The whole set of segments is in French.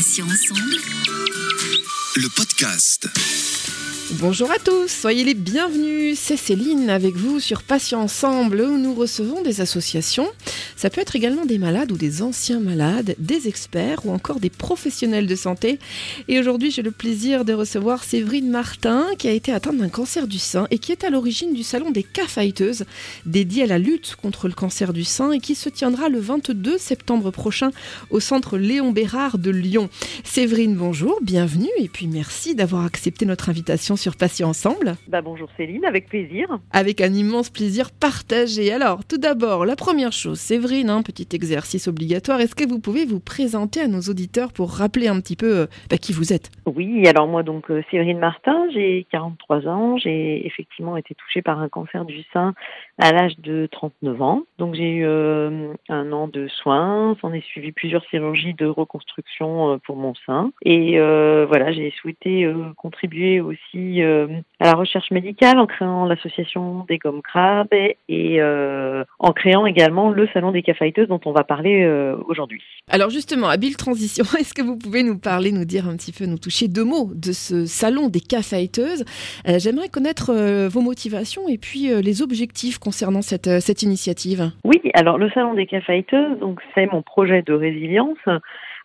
Ensemble. Le podcast. Bonjour à tous, soyez les bienvenus. C'est Céline avec vous sur Patients Ensemble où nous recevons des associations. Ça peut être également des malades ou des anciens malades, des experts ou encore des professionnels de santé. Et aujourd'hui, j'ai le plaisir de recevoir Séverine Martin qui a été atteinte d'un cancer du sein et qui est à l'origine du salon des cas fighteuses dédié à la lutte contre le cancer du sein et qui se tiendra le 22 septembre prochain au centre Léon Bérard de Lyon. Séverine, bonjour, bienvenue et puis merci d'avoir accepté notre invitation sur Patients Ensemble. Bah bonjour Céline, avec plaisir. Avec un immense plaisir partagé. Alors, tout d'abord, la première chose, Séverine, un petit exercice obligatoire. Est-ce que vous pouvez vous présenter à nos auditeurs pour rappeler un petit peu euh, bah, qui vous êtes? Oui, alors moi donc euh, Séverine Martin, j'ai 43 ans, j'ai effectivement été touchée par un cancer du sein à l'âge de 39 ans. Donc j'ai eu euh, un an de soins, s'en est suivi plusieurs chirurgies de reconstruction euh, pour mon sein. Et euh, voilà, j'ai souhaité euh, contribuer aussi euh, à la recherche médicale en créant l'association des gommes crabes et, euh, en créant également le salon des dont on va parler euh, aujourd'hui. Alors justement, habile transition, est-ce que vous pouvez nous parler, nous dire un petit peu, nous toucher deux mots de ce salon des caféiteuses Euh, J'aimerais connaître euh, vos motivations et puis les objectifs concernant cette, cette initiative. Oui, alors le salon des caféiteuses, donc c'est mon projet de résilience.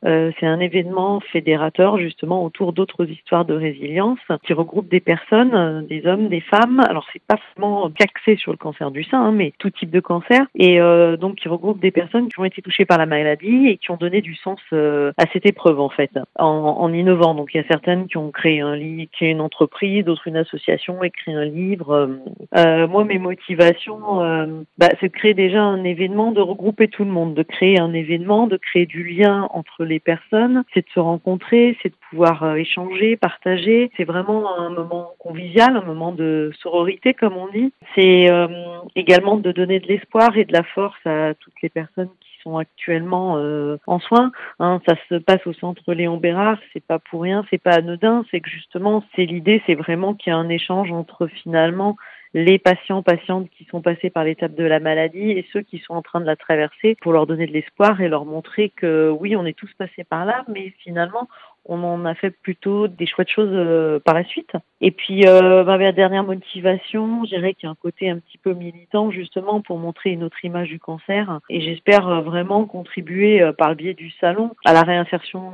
Euh, c'est un événement fédérateur justement autour d'autres histoires de résilience qui regroupe des personnes, euh, des hommes, des femmes. Alors c'est pas vraiment qu'axé sur le cancer du sein, hein, mais tout type de cancer, et euh, donc qui regroupe des personnes qui ont été touchées par la maladie et qui ont donné du sens à cette épreuve en fait, en, innovant. Donc il y a certaines qui ont créé un livre, créé une entreprise, d'autres une association, écrit un livre. Moi mes motivations, bah, c'est de créer déjà un événement, de regrouper tout le monde, de créer un événement, de créer du lien entre les personnes, c'est de se rencontrer, c'est de pouvoir euh, échanger, partager. C'est vraiment un moment convivial, un moment de sororité comme on dit. C'est euh, également de donner de l'espoir et de la force à toutes les personnes qui sont actuellement euh, en soins. Hein, ça se passe au centre Léon Bérard, c'est pas pour rien, c'est pas anodin, c'est que justement, c'est l'idée, c'est vraiment qu'il y a un échange entre finalement les patients, patientes qui sont passés par l'étape de la maladie et ceux qui sont en train de la traverser pour leur donner de l'espoir et leur montrer que oui, on est tous passés par là, mais finalement, on en a fait plutôt des chouettes choses euh, par la suite. Et puis, euh, bah, la dernière motivation, je dirais qu'il y a un côté un petit peu militant justement pour montrer une autre image du cancer. Et j'espère euh, vraiment contribuer par le biais du salon à la réinsertion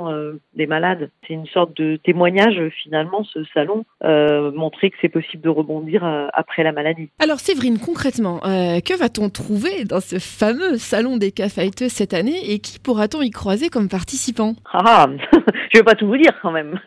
des malades. C'est une sorte de témoignage finalement, ce salon, montrer que c'est possible de rebondir après la maladie. Alors Séverine, concrètement, que va-t-on trouver dans ce fameux salon des caféiteuses cette année et qui pourra-t-on y croiser comme participants Ah, ah, je vais pas tout vous dire quand même.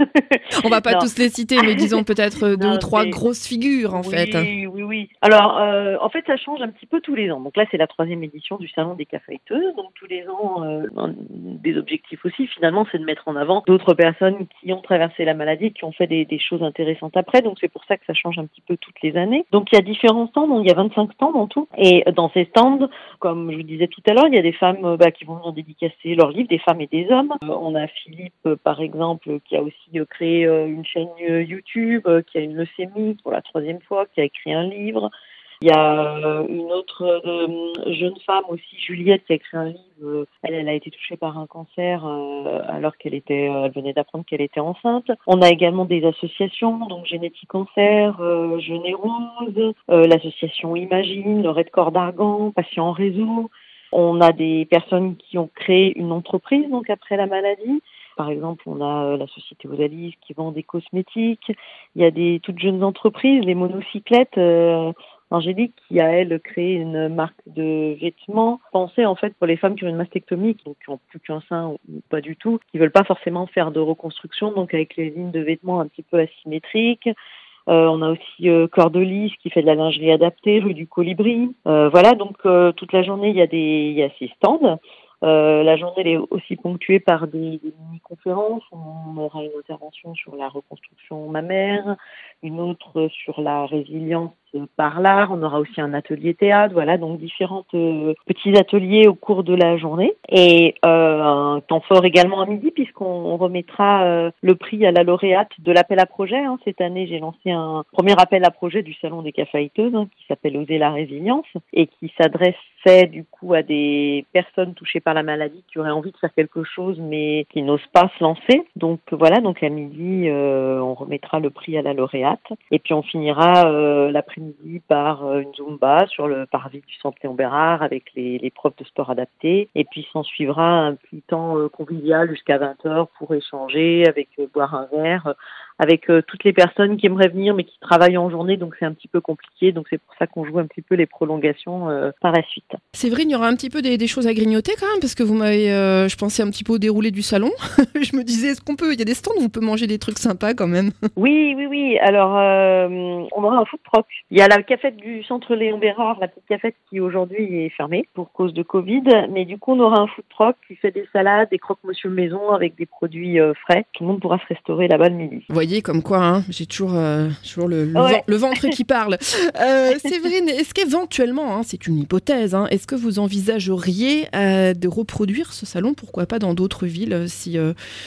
On va pas Non. tous les citer, mais disons peut-être deux Non, ou trois grosses figures en oui, fait. Oui, oui. Alors, euh, en fait, ça change un petit peu tous les ans. Donc là, c'est la troisième édition du Salon des caféiteuses. Donc tous les ans, euh, un des objectifs aussi, finalement, c'est de mettre en avant d'autres personnes qui ont traversé la maladie, qui ont fait des, des choses intéressantes après. Donc c'est pour ça que ça change un petit peu toutes les années. Donc il y a différents stands. Donc il y a 25 stands en tout. Et dans ces stands, comme je vous disais tout à l'heure, il y a des femmes euh, bah, qui vont dédicacer leurs livres, des femmes et des hommes. Euh, on a Philippe, euh, par exemple, qui a aussi euh, créé euh, une chaîne euh, YouTube, qui a une leucémie pour la troisième fois, qui a écrit un livre. Il y a une autre jeune femme aussi, Juliette, qui a écrit un livre. Elle, a été touchée par un cancer alors qu'elle était, elle venait d'apprendre qu'elle était enceinte. On a également des associations, donc Génétique Cancer, euh, Rose, l'association Imagine, le Red Corps d'Argan, Patients en réseau. On a des personnes qui ont créé une entreprise donc après la maladie. Par exemple, on a euh, la société Osalis qui vend des cosmétiques. Il y a des toutes jeunes entreprises, les monocyclettes. euh, Angélique qui a elle créé une marque de vêtements pensée en fait pour les femmes qui ont une mastectomie, donc qui ont plus qu'un sein ou pas du tout, qui veulent pas forcément faire de reconstruction, donc avec les lignes de vêtements un petit peu asymétriques. Euh, on a aussi euh, Cordelis qui fait de la lingerie adaptée, rue du Colibri. Euh, voilà, donc euh, toute la journée il y a des il y a ces stands. Euh, la journée est aussi ponctuée par des mini-conférences. On aura une intervention sur la reconstruction mammaire, une autre sur la résilience par l'art. On aura aussi un atelier théâtre, voilà, donc différents euh, petits ateliers au cours de la journée. Et euh, un temps fort également à midi, puisqu'on remettra euh, le prix à la lauréate de l'appel à projet. Hein. Cette année, j'ai lancé un premier appel à projet du Salon des Caféiteuses, hein, qui s'appelle Oser la résilience, et qui s'adressait du coup à des personnes touchées par la maladie qui auraient envie de faire quelque chose, mais qui n'osent pas se lancer. Donc voilà, donc à midi, on remettra le prix à la lauréate. Et puis on finira l'après-midi par euh, une Zumba sur le parvis du Centre Léon Bérard avec les, profs de sport adaptés. Et puis s'en suivra un petit temps euh, convivial jusqu'à 20h pour échanger, avec euh, boire un verre, avec toutes les personnes qui aimeraient venir mais qui travaillent en journée, donc c'est un petit peu compliqué. Donc c'est pour ça qu'on joue un petit peu les prolongations par la suite. Vrai, il y aura un petit peu des, choses à grignoter quand même, parce que vous m'avez, je pensais un petit peu au déroulé du salon. je me disais, est-ce qu'on peut, il y a des stands où on peut manger des trucs sympas quand même? oui, oui, oui. Alors, on aura un food truck. Il y a la cafette du centre Léon Bérard, la petite cafette qui aujourd'hui est fermée pour cause de Covid. Mais du coup, on aura un food truck qui fait des salades, des croque-monsieur maison avec des produits euh, frais. Tout le monde pourra se restaurer là-bas le midi. Voyez, comme quoi, hein, j'ai toujours, euh, toujours le, le, ventre qui parle. Euh, Séverine, est-ce qu'éventuellement, hein, c'est une hypothèse, hein, est-ce que vous envisageriez euh, de reproduire ce salon, pourquoi pas dans d'autres villes, si,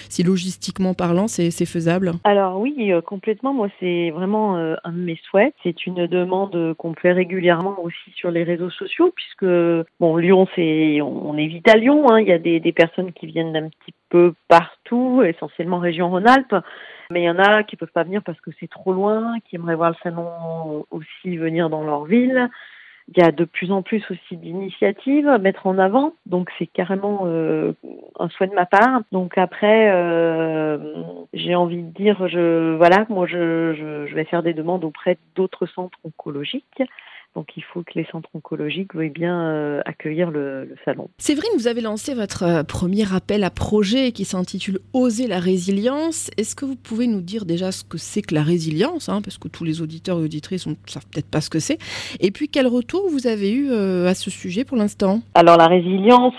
si logistiquement parlant, c'est faisable? Alors oui, complètement. Moi, c'est vraiment un de mes souhaits. C'est une demande qu'on fait régulièrement aussi sur les réseaux sociaux, puisque bon, Lyon, c'est on, est vite à Lyon. Il y a des, des personnes qui viennent d'un petit peu partout, essentiellement région Rhône-Alpes. Mais il y en a qui peuvent pas venir parce que c'est trop loin, qui aimeraient voir le salon aussi venir dans leur ville. Il y a de plus en plus aussi d'initiatives à mettre en avant, donc c'est carrément euh, un souhait de ma part. Donc après, euh, j'ai envie de dire, voilà, moi je vais faire des demandes auprès d'autres centres oncologiques donc il faut que les centres oncologiques veuillent bien euh, accueillir le, salon. Séverine, vous avez lancé votre euh, premier appel à projet qui s'intitule Oser la résilience. Est-ce que vous pouvez nous dire déjà ce que c'est que la résilience hein, Parce que tous les auditeurs et auditrices ne savent peut-être pas ce que c'est. Et puis quel retour vous avez eu euh, à ce sujet pour l'instant? Alors la résilience,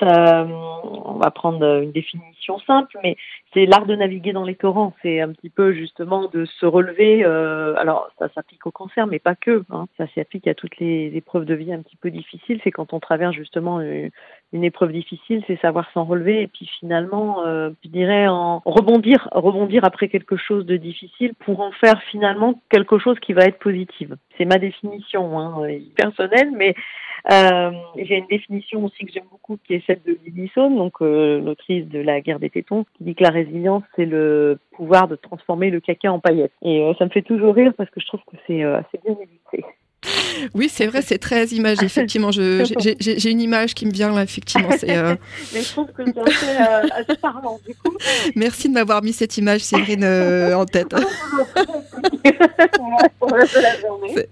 on va prendre une définition simple, mais c'est l'art de naviguer dans les torrents. C'est un petit peu justement de se relever. Euh, alors ça s'applique au cancer, mais pas que. Hein. Ça s'applique à toutes les épreuves de vie un petit peu difficiles. C'est quand on traverse justement une, une épreuve difficile, c'est savoir s'en relever et puis finalement, euh, je dirais, en rebondir, rebondir après quelque chose de difficile pour en faire finalement quelque chose qui va être positive. C'est ma définition hein, personnelle, mais euh, j'ai une définition aussi que j'aime beaucoup qui est celle de Lily donc euh, l'autrice de La guerre des tétons, qui dit que la résilience c'est le pouvoir de transformer le caca en paillettes. Et euh, ça me fait toujours rire parce que je trouve que c'est euh, assez bien illustré. Oui, c'est vrai, c'est très image. Effectivement, j'ai une image qui me vient là, effectivement. Euh... Mais je trouve que c'est assez, euh, assez, parlant, du coup. Merci de m'avoir mis cette image, Séverine, euh, en tête.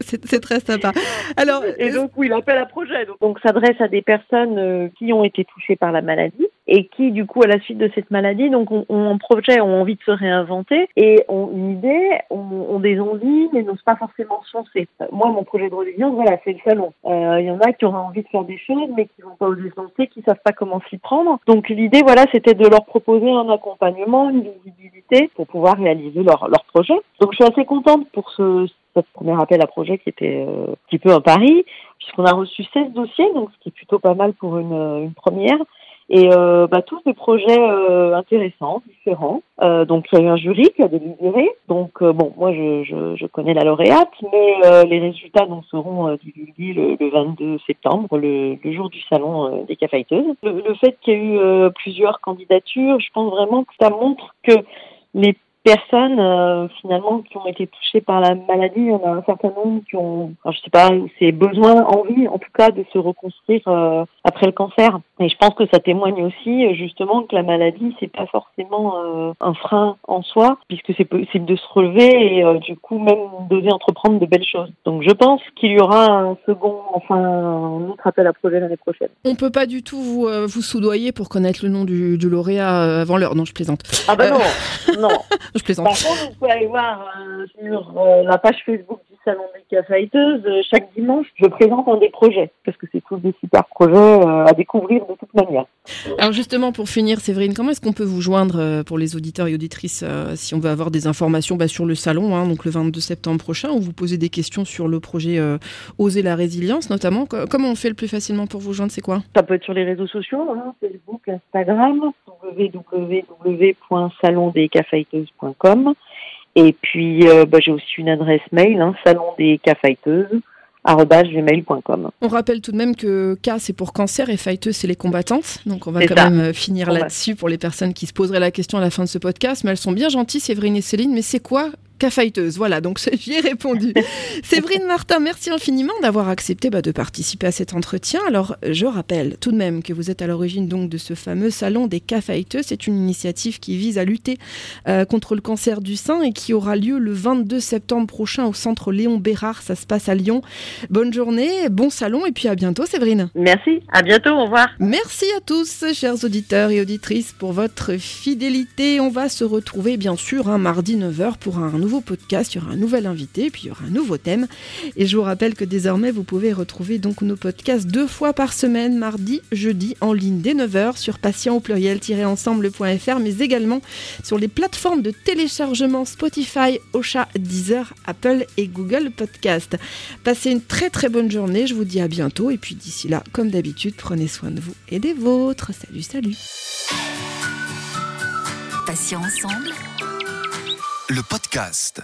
c'est très sympa. Alors, et donc, oui, l'appel à projet. Donc, s'adresse à des personnes qui ont été touchées par la maladie et qui, du coup, à la suite de cette maladie, donc, ont, ont un projet, ont envie de se réinventer et ont une idée, ont, ont des envies, mais n'osent pas forcément se lancer. Moi, mon projet de résilience, voilà, c'est le salon. Il euh, y en a qui auraient envie de faire des choses, mais qui vont pas oser se lancer, qui savent pas comment s'y prendre. Donc, l'idée, voilà, c'était de leur proposer un accompagnement, une visibilité pour pouvoir réaliser leur, leur projet. Donc, je suis assez contente pour ce, cette premier appel à projet qui était euh, un petit peu un pari, puisqu'on a reçu 16 dossiers, donc ce qui est plutôt pas mal pour une, une première. Et euh, bah, tous des projets euh, intéressants, différents. Euh, donc il y a eu un jury qui a délibéré. Donc euh, bon, moi je, je, je, connais la lauréate, mais euh, les résultats donc, seront divulgués le, le, 22 septembre, le, le jour du salon des caféiteuses. Le, le fait qu'il y ait eu plusieurs candidatures, je pense vraiment que ça montre que les personnes euh, finalement qui ont été touchées par la maladie. Il y en a un certain nombre qui ont, enfin, je sais pas, c'est besoin, envie en tout cas de se reconstruire euh, après le cancer. Et je pense que ça témoigne aussi justement que la maladie c'est pas forcément euh, un frein en soi, puisque c'est possible de se relever et euh, du coup même d'oser entreprendre de belles choses. Donc je pense qu'il y aura un second, enfin un autre appel à projet l'année prochaine. On peut pas du tout vous, vous soudoyer pour connaître le nom du, du lauréat avant l'heure. Non, je plaisante. Ah bah non, non. Je plaisante. Par contre, vous pouvez aller voir euh, sur euh, la page Facebook du Salon des Caféiteuses, euh, chaque dimanche, je présente un des projets, parce que c'est tous des super projets à découvrir de toute manière. Alors justement, pour finir, Séverine, comment est-ce qu'on peut vous joindre pour les auditeurs et auditrices si on veut avoir des informations bah, sur le salon, hein, donc le 22 septembre prochain, ou vous poser des questions sur le projet Oser la résilience notamment? Comment on fait le plus facilement pour vous joindre C'est quoi? Ça peut être sur les réseaux sociaux, hein, Facebook, Instagram, Et puis, euh, bah, j'ai aussi une adresse mail, hein, salon des On rappelle tout de même que K c'est pour cancer et fighteuse c'est les combattantes. Donc on va quand même euh, finir là-dessus pour les personnes qui se poseraient la question à la fin de ce podcast. Mais elles sont bien gentilles, Séverine et Céline. Mais c'est quoi Cafeiteuse. Voilà, donc j'y ai répondu. Séverine Martin, merci infiniment d'avoir accepté bah, de participer à cet entretien. Alors, je rappelle tout de même que vous êtes à l'origine donc de ce fameux salon des cafeiteuses. C'est une initiative qui vise à lutter euh, contre le cancer du sein et qui aura lieu le 22 septembre prochain au centre Léon Bérard. Ça se passe à Lyon. Bonne journée, bon salon et puis à bientôt, Séverine. Merci, à bientôt, au revoir. Merci à tous, chers auditeurs et auditrices, pour votre fidélité. On va se retrouver bien sûr un mardi 9h pour un nouveau podcast, il y aura un nouvel invité, puis il y aura un nouveau thème. Et je vous rappelle que désormais, vous pouvez retrouver donc nos podcasts deux fois par semaine, mardi, jeudi, en ligne dès 9h sur patient au pluriel-ensemble.fr, mais également sur les plateformes de téléchargement Spotify, Ocha, Deezer, Apple et Google Podcast. Passez une très très bonne journée, je vous dis à bientôt, et puis d'ici là, comme d'habitude, prenez soin de vous et des vôtres. Salut, salut. Patient ensemble le podcast.